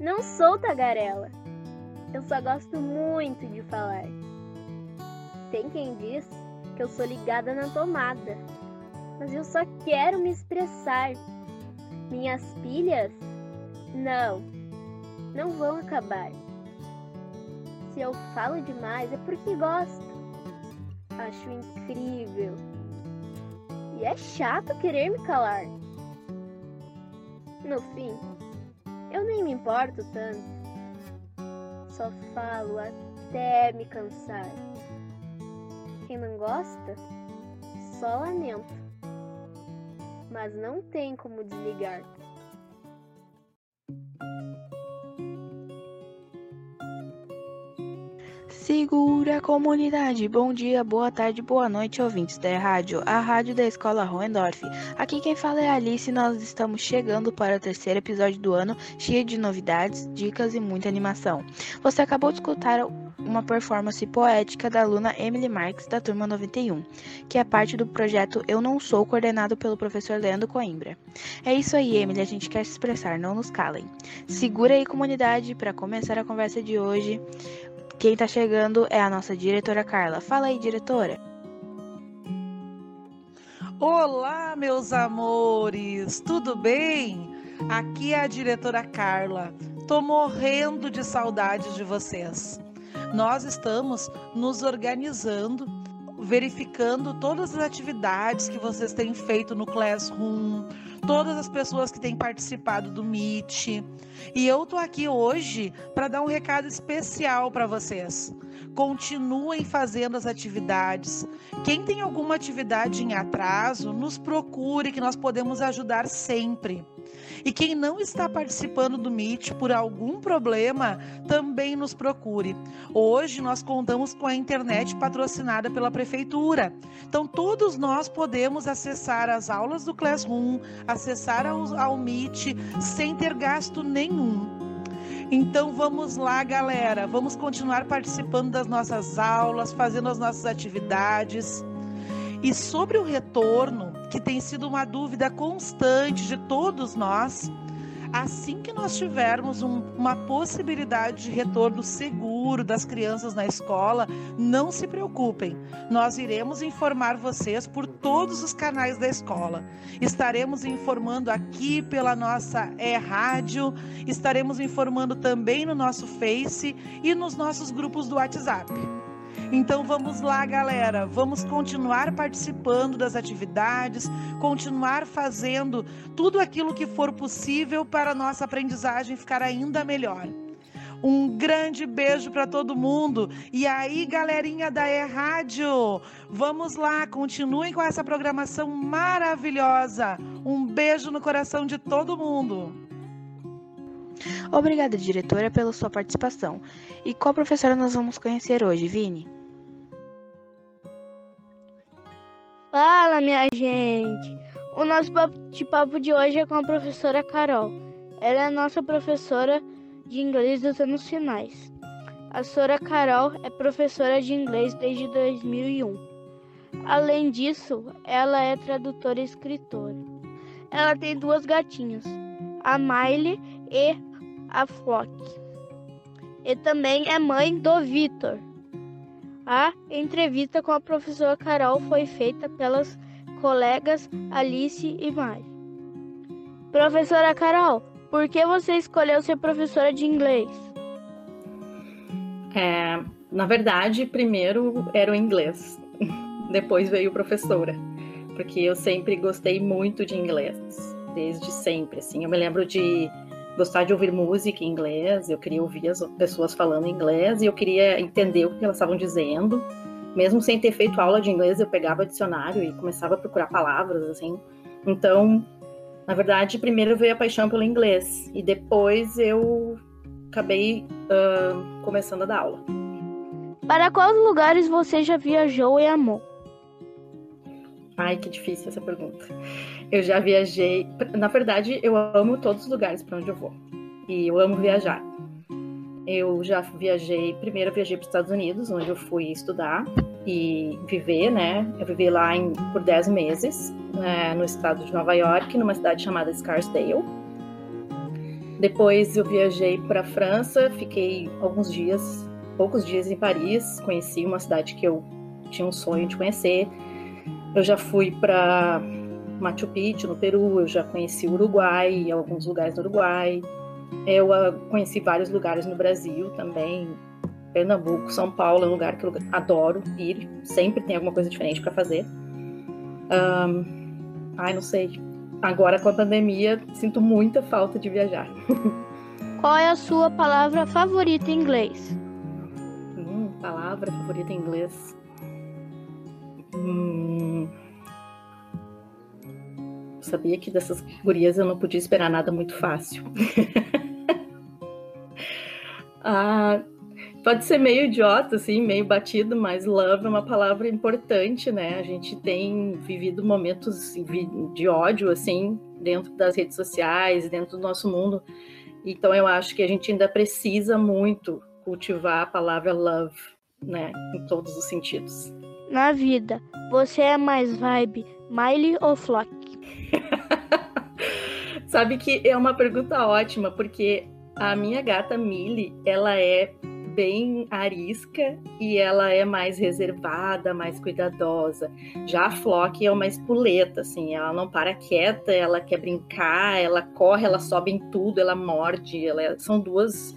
Não sou tagarela. Eu só gosto muito de falar. Tem quem diz que eu sou ligada na tomada, mas eu só quero me expressar. Minhas pilhas? Não, não vão acabar. Se eu falo demais é porque gosto. Acho incrível. E é chato querer me calar. No fim, eu nem me importo tanto. Só falo até me cansar. Quem não gosta, só lamento. Mas não tem como desligar. Segura comunidade, bom dia, boa tarde, boa noite, ouvintes da rádio, a rádio da escola Hohendorf. Aqui quem fala é a Alice e nós estamos chegando para o terceiro episódio do ano, cheio de novidades, dicas e muita animação. Você acabou de escutar uma performance poética da aluna Emily Marques, da turma 91, que é parte do projeto Eu Não Sou, coordenado pelo professor Leandro Coimbra. É isso aí, Emily, a gente quer se expressar, não nos calem. Segura aí, comunidade, para começar a conversa de hoje. Quem tá chegando é a nossa diretora Carla. Fala aí, diretora. Olá, meus amores, tudo bem? Aqui é a diretora Carla. Tô morrendo de saudades de vocês. Nós estamos nos organizando, verificando todas as atividades que vocês têm feito no Classroom, todas as pessoas que têm participado do Meet. E eu tô aqui hoje para dar um recado especial para vocês. Continuem fazendo as atividades. Quem tem alguma atividade em atraso, nos procure que nós podemos ajudar sempre. E quem não está participando do Meet por algum problema, também nos procure. Hoje nós contamos com a internet patrocinada pela prefeitura. Então todos nós podemos acessar as aulas do Classroom, acessar ao, ao Meet sem ter gasto nenhum. Então vamos lá, galera. Vamos continuar participando das nossas aulas, fazendo as nossas atividades. E sobre o retorno, que tem sido uma dúvida constante de todos nós, assim que nós tivermos um, uma possibilidade de retorno seguro das crianças na escola, não se preocupem, nós iremos informar vocês por todos os canais da escola. Estaremos informando aqui pela nossa e-rádio, estaremos informando também no nosso Face e nos nossos grupos do WhatsApp. Então vamos lá, galera, vamos continuar participando das atividades, continuar fazendo tudo aquilo que for possível para a nossa aprendizagem ficar ainda melhor. Um grande beijo para todo mundo. E aí, galerinha da E-Rádio, vamos lá, continuem com essa programação maravilhosa. Um beijo no coração de todo mundo. Obrigada, diretora, pela sua participação. E qual professora nós vamos conhecer hoje, Vini? Fala, minha gente! O nosso bate-papo de hoje é com a professora Carol. Ela é nossa professora de inglês dos anos finais. A professora Carol é professora de inglês desde 2001. Além disso, ela é tradutora e escritora. Ela tem duas gatinhas, a Miley e a Flock. E também é mãe do Vitor. A entrevista com a professora Carol foi feita pelas colegas Alice e Mari. Professora Carol, por que você escolheu ser professora de inglês? É, na verdade, primeiro era o inglês, depois veio professora, porque eu sempre gostei muito de inglês, desde sempre. Assim, eu me lembro de gostar de ouvir música em inglês, eu queria ouvir as pessoas falando inglês e eu queria entender o que elas estavam dizendo. Mesmo sem ter feito aula de inglês, eu pegava dicionário e começava a procurar palavras, assim. Então, na verdade, primeiro veio a paixão pelo inglês e depois eu acabei uh, começando a dar aula. Para quais lugares você já viajou e amou? Ai, que difícil essa pergunta. Eu já viajei. Na verdade, eu amo todos os lugares para onde eu vou. E eu amo viajar. Eu já viajei. Primeiro, eu viajei para os Estados Unidos, onde eu fui estudar e viver, né? Eu vivi lá em, por 10 meses, né, no estado de Nova York, numa cidade chamada Scarsdale. Depois eu viajei para a França, fiquei alguns dias, poucos dias em Paris, conheci uma cidade que eu tinha um sonho de conhecer. Eu já fui para Machu Picchu, no Peru, eu já conheci o Uruguai, alguns lugares no Uruguai. Eu uh, conheci vários lugares no Brasil também. Pernambuco, São Paulo é um lugar que eu adoro ir, sempre tem alguma coisa diferente para fazer. Um, ai, não sei, agora com a pandemia, sinto muita falta de viajar. Qual é a sua palavra favorita em inglês? Hum, palavra favorita em inglês. Hum... Sabia que dessas gurias eu não podia esperar nada muito fácil. ah, Pode ser meio idiota, assim, meio batido, mas love é uma palavra importante, né? A gente tem vivido momentos de ódio, assim, dentro das redes sociais, dentro do nosso mundo. Então eu acho que a gente ainda precisa muito cultivar a palavra love, né? Em todos os sentidos. Na vida, você é mais vibe, Miley ou Flock? Sabe que é uma pergunta ótima, porque a minha gata Millie, ela é bem arisca e ela é mais reservada, mais cuidadosa. Já a Flock é uma espuleta, assim, ela não para quieta, ela quer brincar, ela corre, ela sobe em tudo, ela morde, ela é... são duas.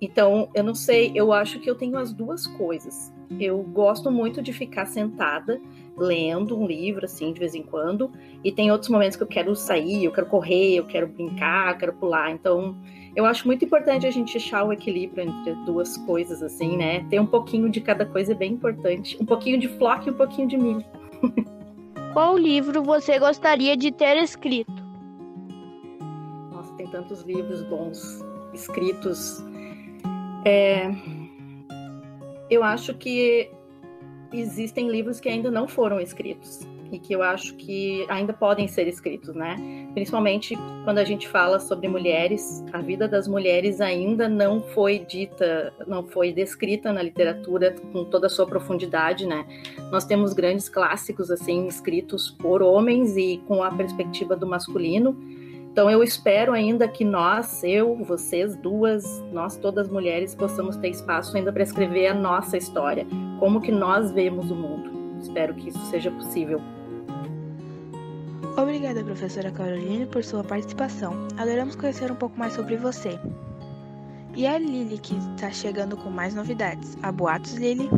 Então, eu não sei, eu acho que eu tenho as duas coisas. Eu gosto muito de ficar sentada lendo um livro, assim, de vez em quando, e tem outros momentos que eu quero sair, eu quero correr, eu quero brincar, eu quero pular. Então, eu acho muito importante a gente achar o equilíbrio entre duas coisas, assim, né? Ter um pouquinho de cada coisa é bem importante. Um pouquinho de flock e um pouquinho de milho. Qual livro você gostaria de ter escrito? Nossa, tem tantos livros bons escritos. É... Eu acho que existem livros que ainda não foram escritos e que eu acho que ainda podem ser escritos, né? Principalmente quando a gente fala sobre mulheres, a vida das mulheres ainda não foi dita, não foi descrita na literatura com toda a sua profundidade, né? Nós temos grandes clássicos assim escritos por homens e com a perspectiva do masculino. Então eu espero ainda que nós, eu, vocês duas, nós todas mulheres possamos ter espaço ainda para escrever a nossa história, como que nós vemos o mundo. Espero que isso seja possível. Obrigada, professora Caroline, por sua participação. Adoramos conhecer um pouco mais sobre você. E a Lili, que está chegando com mais novidades. A boatos, Lili?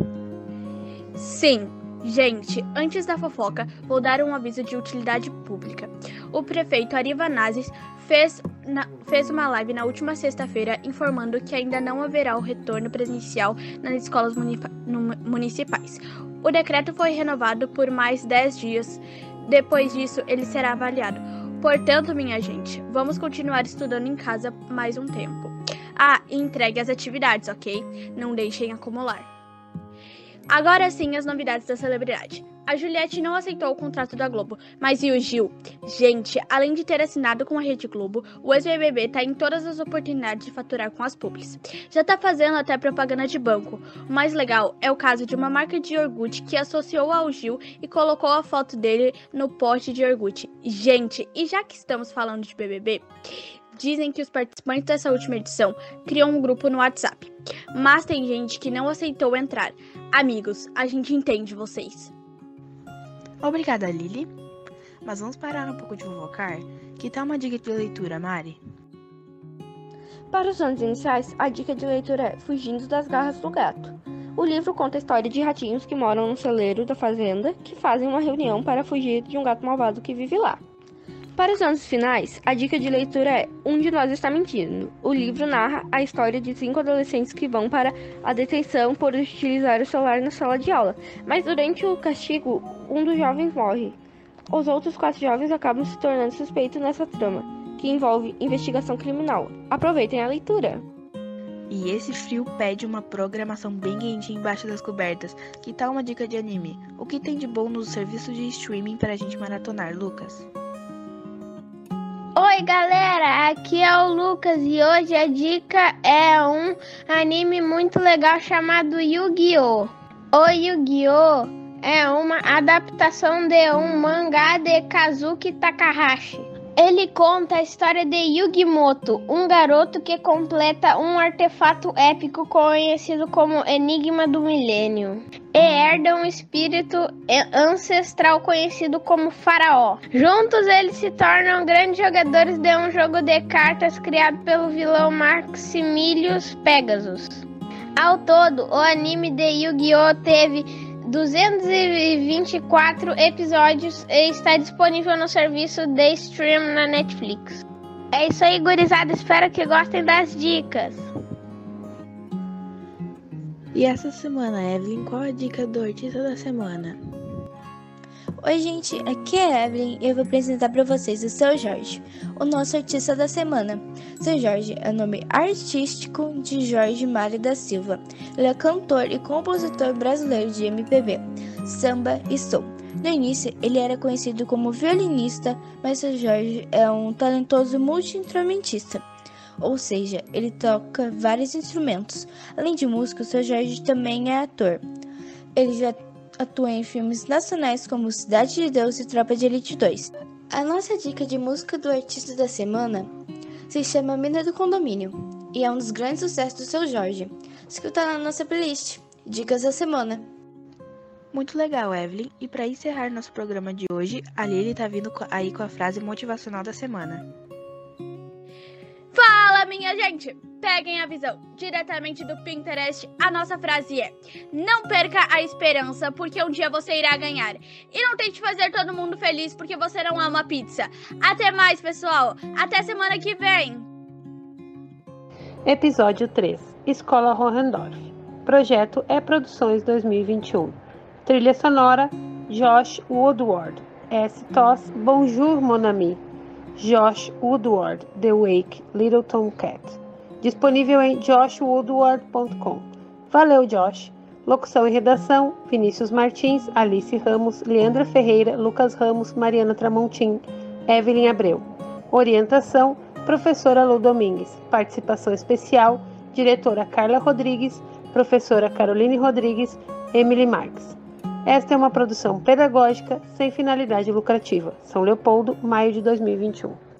Sim, gente, antes da fofoca, vou dar um aviso de utilidade pública. O prefeito Arivanazes fez, na, fez uma live na última sexta-feira informando que ainda não haverá o retorno presencial nas escolas municipais. O decreto foi renovado por mais 10 dias depois disso, ele será avaliado. Portanto, minha gente, vamos continuar estudando em casa mais um tempo. Ah, e entregue as atividades, ok? Não deixem acumular. Agora sim, as novidades da celebridade. A Juliette não aceitou o contrato da Globo, mas e o Gil? Gente, além de ter assinado com a Rede Globo, o ex-BBB tá em todas as oportunidades de faturar com as publis. Já tá fazendo até propaganda de banco. O mais legal é o caso de uma marca de iogurte que associou ao Gil e colocou a foto dele no pote de iogurte. Gente, e já que estamos falando de BBB, dizem que os participantes dessa última edição criam um grupo no WhatsApp. Mas tem gente que não aceitou entrar. Amigos, a gente entende vocês. Obrigada, Lili. Mas vamos parar um pouco de fofocar? Que tal uma dica de leitura, Mari? Para os anos iniciais, a dica de leitura é Fugindo das Garras do Gato. O livro conta a história de ratinhos que moram no celeiro da fazenda que fazem uma reunião para fugir de um gato malvado que vive lá. Para os anos finais, a dica de leitura é Um de Nós Está Mentindo. O livro narra a história de cinco adolescentes que vão para a detenção por utilizar o celular na sala de aula, mas durante o castigo, um dos jovens morre. Os outros quatro jovens acabam se tornando suspeitos nessa trama, que envolve investigação criminal. Aproveitem a leitura! E esse frio pede uma programação bem quente embaixo das cobertas. Que tal uma dica de anime? O que tem de bom nos serviços de streaming para a gente maratonar, Lucas? Oi galera, aqui é o Lucas e hoje a dica é um anime muito legal chamado Yu-Gi-Oh! O Yu-Gi-Oh! é uma adaptação de um mangá de Kazuki Takahashi. Ele conta a história de Yugimoto, um garoto que completa um artefato épico conhecido como Enigma do Milênio e herda um espírito ancestral conhecido como Faraó. Juntos eles se tornam grandes jogadores de um jogo de cartas criado pelo vilão Maximilius Pegasus. Ao todo, o anime de Yu-Gi-Oh! teve 224 episódios e está disponível no serviço de stream na Netflix. É isso aí, gurizada. Espero que gostem das dicas. E essa semana, Evelyn, qual a dica do artista da semana? Oi, gente, aqui é Evelyn e eu vou apresentar para vocês o Seu Jorge, o nosso artista da semana. Seu Jorge é o nome artístico de Jorge Mário da Silva. Ele é cantor e compositor brasileiro de MPB, samba e soul. No início, ele era conhecido como violinista, mas seu Jorge é um talentoso multi-instrumentista. Ou seja, ele toca vários instrumentos. Além de músico, seu Jorge também é ator. Ele já atua em filmes nacionais como Cidade de Deus e Tropa de Elite 2. A nossa dica de música do artista da semana se chama Mina do Condomínio e é um dos grandes sucessos do seu Jorge. Escuta na nossa playlist. Dicas da semana. Muito legal, Evelyn. E para encerrar nosso programa de hoje, a Lili tá vindo aí com a frase motivacional da semana. Fala, minha gente! Peguem a visão diretamente do Pinterest. A nossa frase é: Não perca a esperança, porque um dia você irá ganhar. E não tente fazer todo mundo feliz, porque você não ama pizza. Até mais, pessoal! Até semana que vem! Episódio 3 Escola Hohendorf Projeto é Produções 2021 Trilha sonora Josh Woodward S. Toss Bonjour Mon Ami Josh Woodward, The Wake, Little Tomcat. Disponível em joshwoodward.com. Valeu, Josh! Locução e redação: Vinícius Martins, Alice Ramos, Leandra Ferreira, Lucas Ramos, Mariana Tramontim, Evelyn Abreu. Orientação: Professora Lu Domingues. Participação especial: Diretora Carla Rodrigues, Professora Caroline Rodrigues, Emily Marques. Esta é uma produção pedagógica sem finalidade lucrativa. São Leopoldo, maio de 2021.